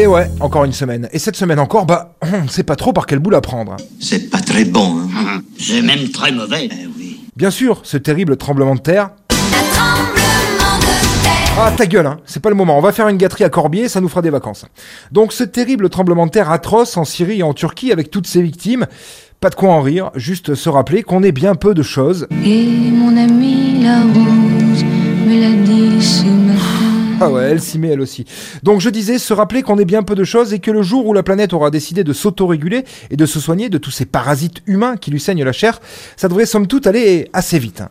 Et ouais, encore une semaine. Et cette semaine encore, bah, on ne sait pas trop par quel bout la prendre. C'est pas très bon, hein Hum, C'est même très mauvais. Eh oui. Bien sûr, ce terrible tremblement de terre. Ah, ta gueule, hein, c'est pas le moment. On va faire une gâterie à Corbier, ça nous fera des vacances. Donc, ce terrible tremblement de terre atroce en Syrie et en Turquie avec toutes ses victimes. Pas de quoi en rire, juste se rappeler qu'on est bien peu de choses. Et mon amie la rose me l'a dit ce matin. Ah ouais, elle s'y met elle aussi. Donc je disais, se rappeler qu'on est bien peu de choses et que le jour où la planète aura décidé de s'autoréguler et de se soigner de tous ces parasites humains qui lui saignent la chair, ça devrait somme toute aller assez vite.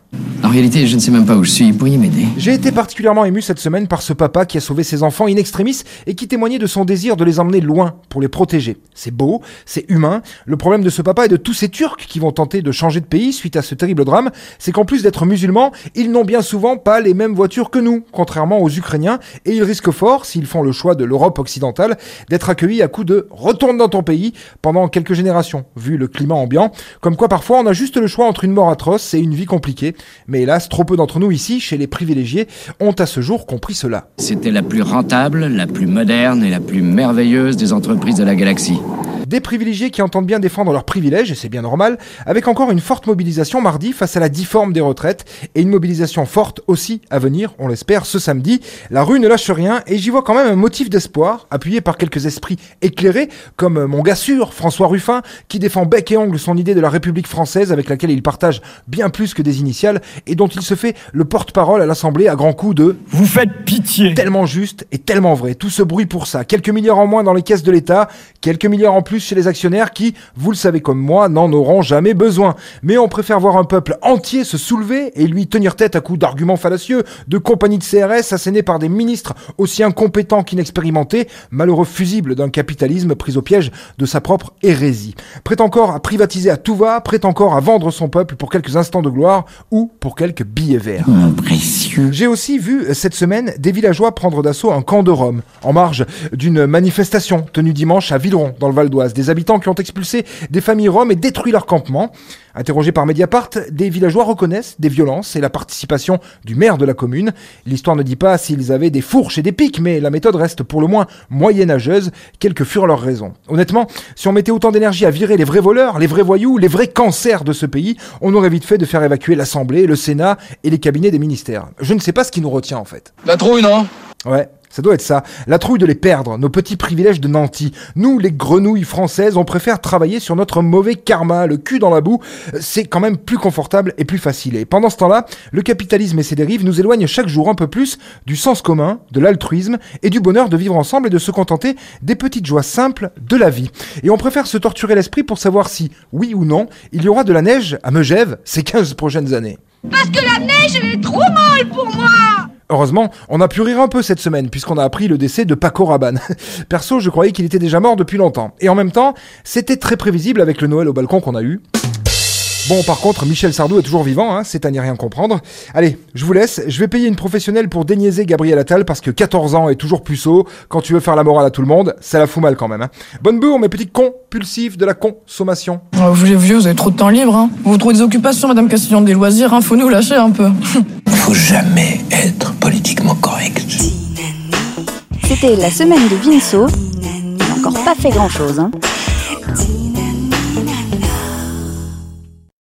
En réalité, je ne sais même pas où je suis. Pourriez m'aider? J'ai été particulièrement ému cette semaine par ce papa qui a sauvé ses enfants in extremis et qui témoignait de son désir de les emmener loin pour les protéger. C'est beau, c'est humain. Le problème de ce papa et de tous ces Turcs qui vont tenter de changer de pays suite à ce terrible drame, c'est qu'en plus d'être musulmans, ils n'ont bien souvent pas les mêmes voitures que nous, contrairement aux Ukrainiens, et ils risquent fort, s'ils font le choix de l'Europe occidentale, d'être accueillis à coup de retourne dans ton pays pendant quelques générations, vu le climat ambiant. Comme quoi parfois on a juste le choix entre une mort atroce et une vie compliquée. Mais hélas, trop peu d'entre nous ici, chez les privilégiés, ont à ce jour compris cela. C'était la plus rentable, la plus moderne et la plus merveilleuse des entreprises de la galaxie. Des privilégiés qui entendent bien défendre leurs privilèges, et c'est bien normal, avec encore une forte mobilisation mardi face à la difforme des retraites, et une mobilisation forte aussi à venir, on l'espère, ce samedi. La rue ne lâche rien, et j'y vois quand même un motif d'espoir, appuyé par quelques esprits éclairés, comme mon gars sûr, François Ruffin, qui défend bec et ongle son idée de la République française, avec laquelle il partage bien plus que des initiales, et dont il se fait le porte-parole à l'Assemblée à grands coups de Vous faites pitié tellement juste et tellement vrai. Tout ce bruit pour ça. Quelques milliards en moins dans les caisses de l'État, quelques milliards en plus chez les actionnaires qui, vous le savez comme moi, n'en auront jamais besoin. Mais on préfère voir un peuple entier se soulever et lui tenir tête à coups d'arguments fallacieux, de compagnies de CRS assénées par des ministres aussi incompétents qu'inexpérimentés, malheureux fusibles d'un capitalisme pris au piège de sa propre hérésie. Prêt encore à privatiser à tout va, prêt encore à vendre son peuple pour quelques instants de gloire ou pour quelques billets verts. Mon précieux. J'ai aussi vu euh, cette semaine des villageois prendre d'assaut un camp de Rome, en marge d'une manifestation tenue dimanche à Villeron, dans le Val d'Oise. Des habitants qui ont expulsé des familles roms et détruit leur campement. Interrogés par Mediapart, des villageois reconnaissent des violences et la participation du maire de la commune. L'histoire ne dit pas s'ils avaient des fourches et des pics, mais la méthode reste pour le moins moyenâgeuse, quelles que furent leurs raisons. Honnêtement, si on mettait autant d'énergie à virer les vrais voleurs, les vrais voyous, les vrais cancers de ce pays, on aurait vite fait de faire évacuer l'Assemblée, le Sénat et les cabinets des ministères. Je ne sais pas ce qui nous retient en fait. La trouille, non? Ouais. Ça doit être ça. La trouille de les perdre, nos petits privilèges de nantis. Nous, les grenouilles françaises, on préfère travailler sur notre mauvais karma, le cul dans la boue. C'est quand même plus confortable et plus facile. Et pendant ce temps-là, le capitalisme et ses dérives nous éloignent chaque jour un peu plus du sens commun, de l'altruisme et du bonheur de vivre ensemble et de se contenter des petites joies simples de la vie. Et on préfère se torturer l'esprit pour savoir si, oui ou non, il y aura de la neige à Megève ces 15 prochaines années. Parce que la neige, elle est trop molle pour moi. Heureusement, on a pu rire un peu cette semaine puisqu'on a appris le décès de Paco Rabanne. Perso, je croyais qu'il était déjà mort depuis longtemps. Et en même temps, c'était très prévisible avec le Noël au balcon qu'on a eu. Bon, par contre, Michel Sardou est toujours vivant, hein, c'est à n'y rien comprendre. Allez, je vous laisse, je vais payer une professionnelle pour déniaiser Gabriel Attal parce que 14 ans est toujours puceau. Quand tu veux faire la morale à tout le monde, ça la fout mal quand même. Hein. Bonne bourre, mes petits compulsifs de la consommation. Oh, vous les vous avez trop de temps libre, hein. Vous trouvez des occupations, Madame Castillon, des loisirs, hein. Faut nous lâcher un peu. Jamais être politiquement correct. C'était la semaine de Vinceau. Il n'a encore pas fait grand chose. Hein.